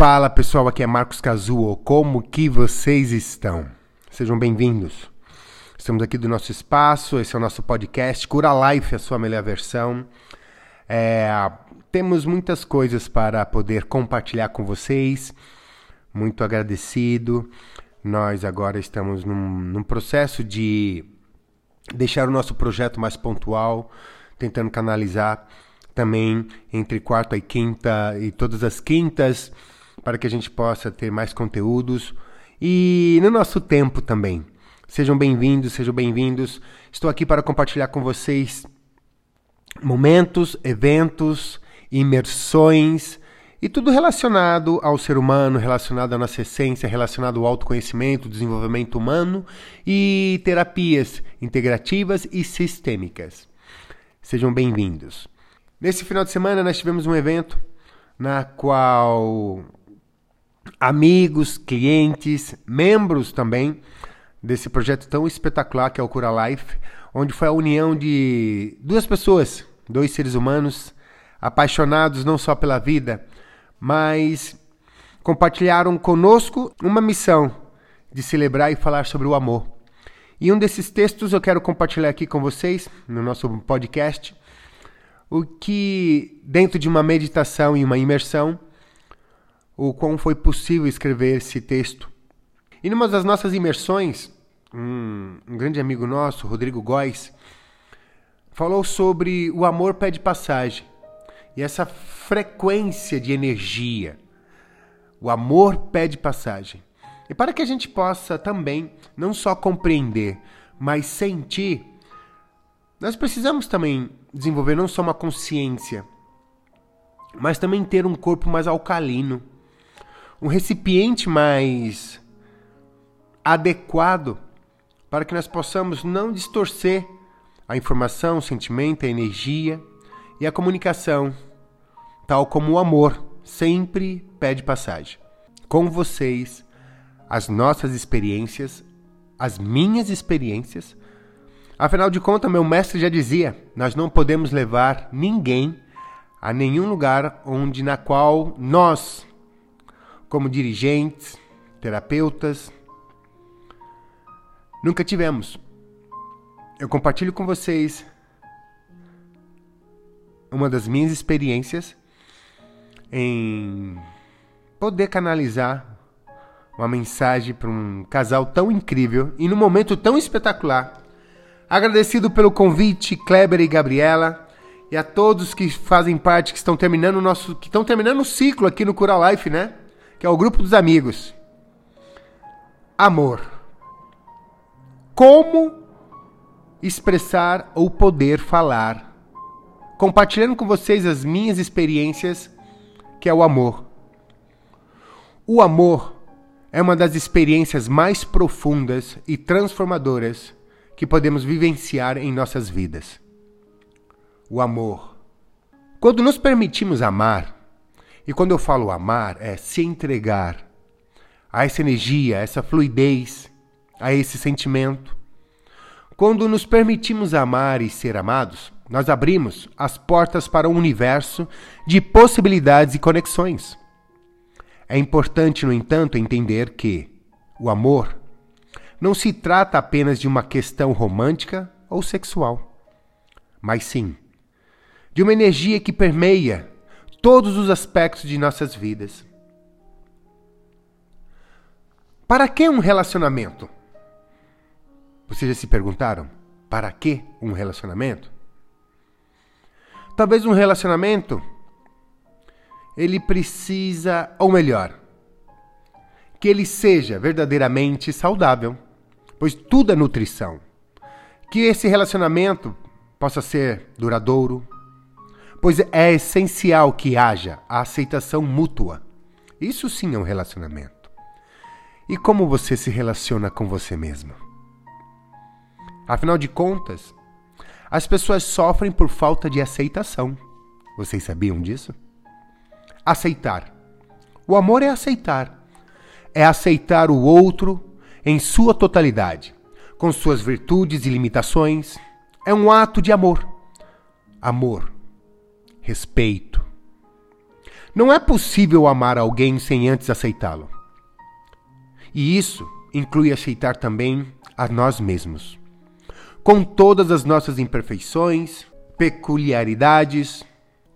Fala pessoal, aqui é Marcos Cazuo. Como que vocês estão? Sejam bem-vindos. Estamos aqui do nosso espaço, esse é o nosso podcast Cura Life, a sua melhor versão. É, temos muitas coisas para poder compartilhar com vocês. Muito agradecido. Nós agora estamos num, num processo de deixar o nosso projeto mais pontual, tentando canalizar também entre quarta e quinta e todas as quintas para que a gente possa ter mais conteúdos e no nosso tempo também. Sejam bem-vindos, sejam bem-vindos. Estou aqui para compartilhar com vocês momentos, eventos, imersões e tudo relacionado ao ser humano, relacionado à nossa essência, relacionado ao autoconhecimento, desenvolvimento humano e terapias integrativas e sistêmicas. Sejam bem-vindos. Nesse final de semana nós tivemos um evento na qual amigos, clientes, membros também desse projeto tão espetacular que é o Cura Life, onde foi a união de duas pessoas, dois seres humanos apaixonados não só pela vida, mas compartilharam conosco uma missão de celebrar e falar sobre o amor. E um desses textos eu quero compartilhar aqui com vocês no nosso podcast, o que dentro de uma meditação e uma imersão o quão foi possível escrever esse texto. E numa das nossas imersões, um, um grande amigo nosso, Rodrigo Góes, falou sobre o amor pede passagem e essa frequência de energia. O amor pede passagem. E para que a gente possa também não só compreender, mas sentir, nós precisamos também desenvolver não só uma consciência, mas também ter um corpo mais alcalino um recipiente mais adequado para que nós possamos não distorcer a informação, o sentimento, a energia e a comunicação, tal como o amor sempre pede passagem. Com vocês, as nossas experiências, as minhas experiências. Afinal de contas, meu mestre já dizia: nós não podemos levar ninguém a nenhum lugar onde na qual nós como dirigentes, terapeutas. Nunca tivemos. Eu compartilho com vocês uma das minhas experiências em poder canalizar uma mensagem para um casal tão incrível e num momento tão espetacular. Agradecido pelo convite, Kleber e Gabriela, e a todos que fazem parte, que estão terminando o nosso, que estão terminando o ciclo aqui no Cura Life, né? Que é o grupo dos amigos. Amor. Como expressar ou poder falar, compartilhando com vocês as minhas experiências, que é o amor. O amor é uma das experiências mais profundas e transformadoras que podemos vivenciar em nossas vidas. O amor. Quando nos permitimos amar, e quando eu falo amar, é se entregar a essa energia, a essa fluidez, a esse sentimento. Quando nos permitimos amar e ser amados, nós abrimos as portas para um universo de possibilidades e conexões. É importante, no entanto, entender que o amor não se trata apenas de uma questão romântica ou sexual, mas sim de uma energia que permeia todos os aspectos de nossas vidas. Para que um relacionamento? Vocês já se perguntaram? Para que um relacionamento? Talvez um relacionamento ele precisa, ou melhor, que ele seja verdadeiramente saudável, pois tudo é nutrição. Que esse relacionamento possa ser duradouro, pois é essencial que haja a aceitação mútua. Isso sim é um relacionamento. E como você se relaciona com você mesmo? Afinal de contas, as pessoas sofrem por falta de aceitação. Vocês sabiam disso? Aceitar. O amor é aceitar. É aceitar o outro em sua totalidade, com suas virtudes e limitações. É um ato de amor. Amor respeito. Não é possível amar alguém sem antes aceitá-lo. E isso inclui aceitar também a nós mesmos, com todas as nossas imperfeições, peculiaridades.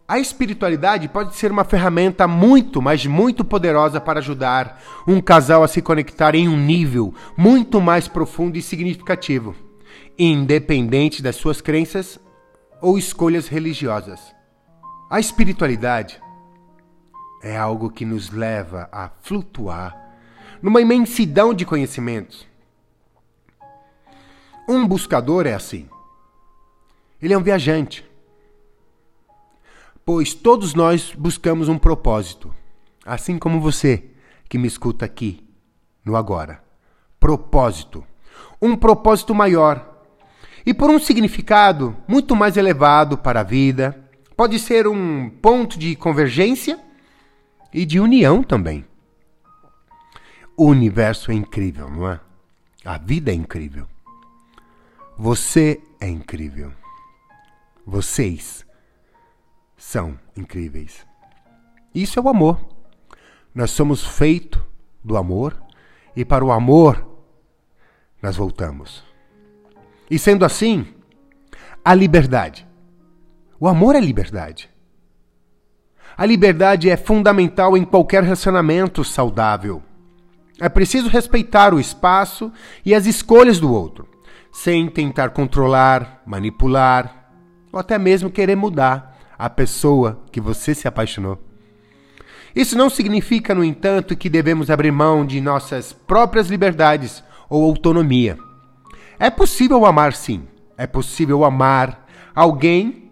A espiritualidade pode ser uma ferramenta muito, mas muito poderosa para ajudar um casal a se conectar em um nível muito mais profundo e significativo, independente das suas crenças ou escolhas religiosas. A espiritualidade é algo que nos leva a flutuar numa imensidão de conhecimentos. Um buscador é assim. Ele é um viajante. Pois todos nós buscamos um propósito, assim como você que me escuta aqui, no agora. Propósito. Um propósito maior. E por um significado muito mais elevado para a vida. Pode ser um ponto de convergência e de união também. O universo é incrível, não é? A vida é incrível. Você é incrível. Vocês são incríveis. Isso é o amor. Nós somos feitos do amor e para o amor nós voltamos. E sendo assim, a liberdade. O amor é liberdade. A liberdade é fundamental em qualquer relacionamento saudável. É preciso respeitar o espaço e as escolhas do outro, sem tentar controlar, manipular ou até mesmo querer mudar a pessoa que você se apaixonou. Isso não significa, no entanto, que devemos abrir mão de nossas próprias liberdades ou autonomia. É possível amar sim, é possível amar alguém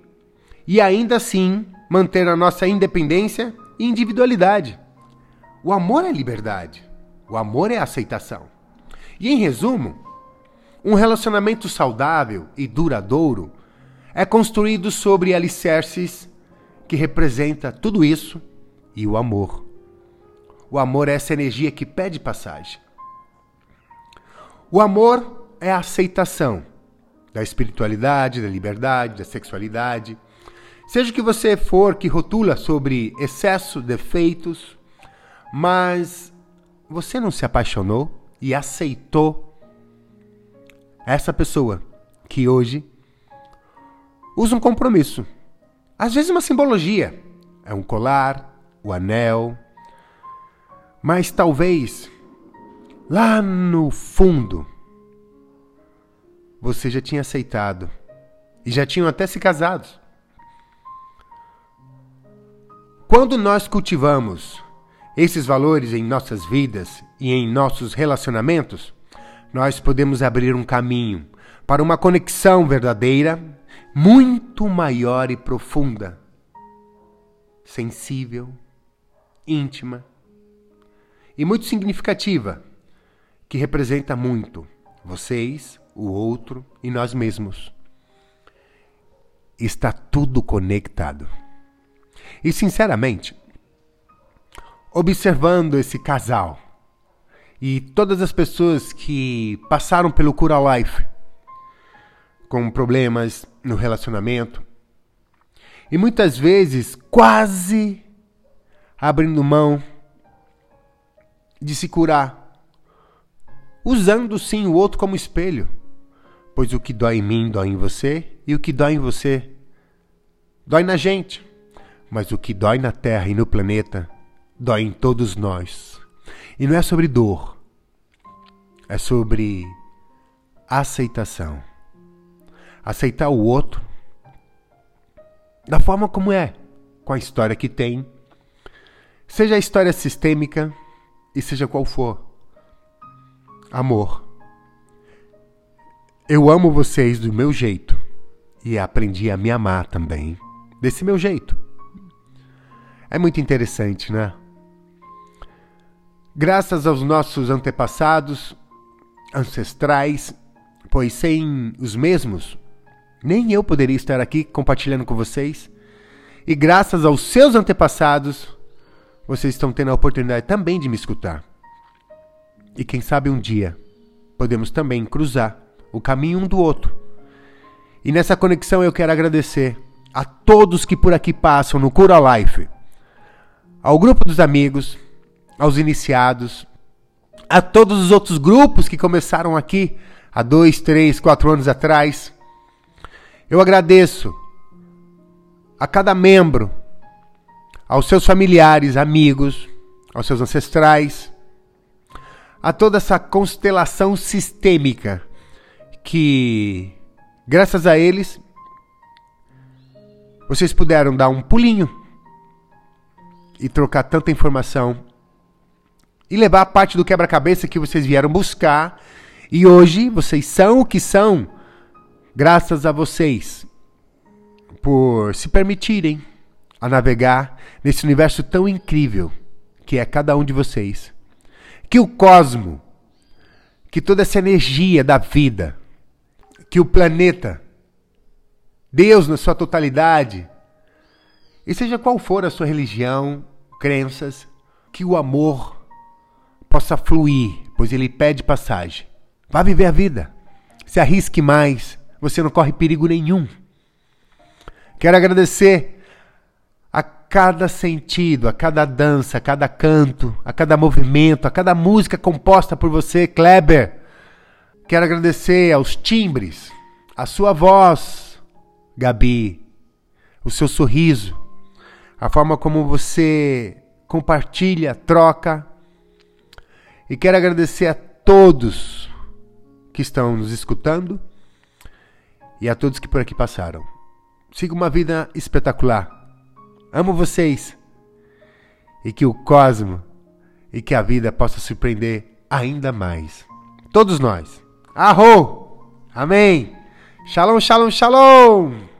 e ainda assim manter a nossa independência e individualidade. O amor é liberdade. O amor é aceitação. E em resumo, um relacionamento saudável e duradouro é construído sobre alicerces que representa tudo isso e o amor. O amor é essa energia que pede passagem. O amor é a aceitação da espiritualidade, da liberdade, da sexualidade. Seja que você for que rotula sobre excesso, defeitos, mas você não se apaixonou e aceitou essa pessoa que hoje usa um compromisso. Às vezes uma simbologia, é um colar, o anel, mas talvez lá no fundo você já tinha aceitado e já tinham até se casado. Quando nós cultivamos esses valores em nossas vidas e em nossos relacionamentos, nós podemos abrir um caminho para uma conexão verdadeira, muito maior e profunda, sensível, íntima e muito significativa, que representa muito vocês, o outro e nós mesmos. Está tudo conectado. E sinceramente, observando esse casal e todas as pessoas que passaram pelo Cura Life com problemas no relacionamento e muitas vezes quase abrindo mão de se curar, usando sim o outro como espelho, pois o que dói em mim dói em você e o que dói em você dói na gente, mas o que dói na Terra e no planeta dói em todos nós. E não é sobre dor, é sobre aceitação. Aceitar o outro da forma como é, com a história que tem, seja a história sistêmica e seja qual for. Amor. Eu amo vocês do meu jeito e aprendi a me amar também desse meu jeito. É muito interessante, né? Graças aos nossos antepassados, ancestrais, pois sem os mesmos, nem eu poderia estar aqui compartilhando com vocês. E graças aos seus antepassados, vocês estão tendo a oportunidade também de me escutar. E quem sabe um dia podemos também cruzar o caminho um do outro. E nessa conexão eu quero agradecer a todos que por aqui passam no Cura Life ao grupo dos amigos, aos iniciados, a todos os outros grupos que começaram aqui há dois, três, quatro anos atrás. Eu agradeço a cada membro, aos seus familiares, amigos, aos seus ancestrais, a toda essa constelação sistêmica que, graças a eles, vocês puderam dar um pulinho e trocar tanta informação e levar a parte do quebra-cabeça que vocês vieram buscar. E hoje vocês são o que são, graças a vocês, por se permitirem a navegar nesse universo tão incrível que é cada um de vocês. Que o cosmo, que toda essa energia da vida, que o planeta, Deus na sua totalidade, e seja qual for a sua religião, crenças, que o amor possa fluir, pois ele pede passagem. Vá viver a vida. Se arrisque mais, você não corre perigo nenhum. Quero agradecer a cada sentido, a cada dança, a cada canto, a cada movimento, a cada música composta por você, Kleber. Quero agradecer aos timbres, a sua voz, Gabi, o seu sorriso, a forma como você compartilha, troca e quero agradecer a todos que estão nos escutando e a todos que por aqui passaram. Siga uma vida espetacular. Amo vocês. E que o cosmo e que a vida possa surpreender ainda mais. Todos nós. Arro! Amém! Shalom, shalom, shalom!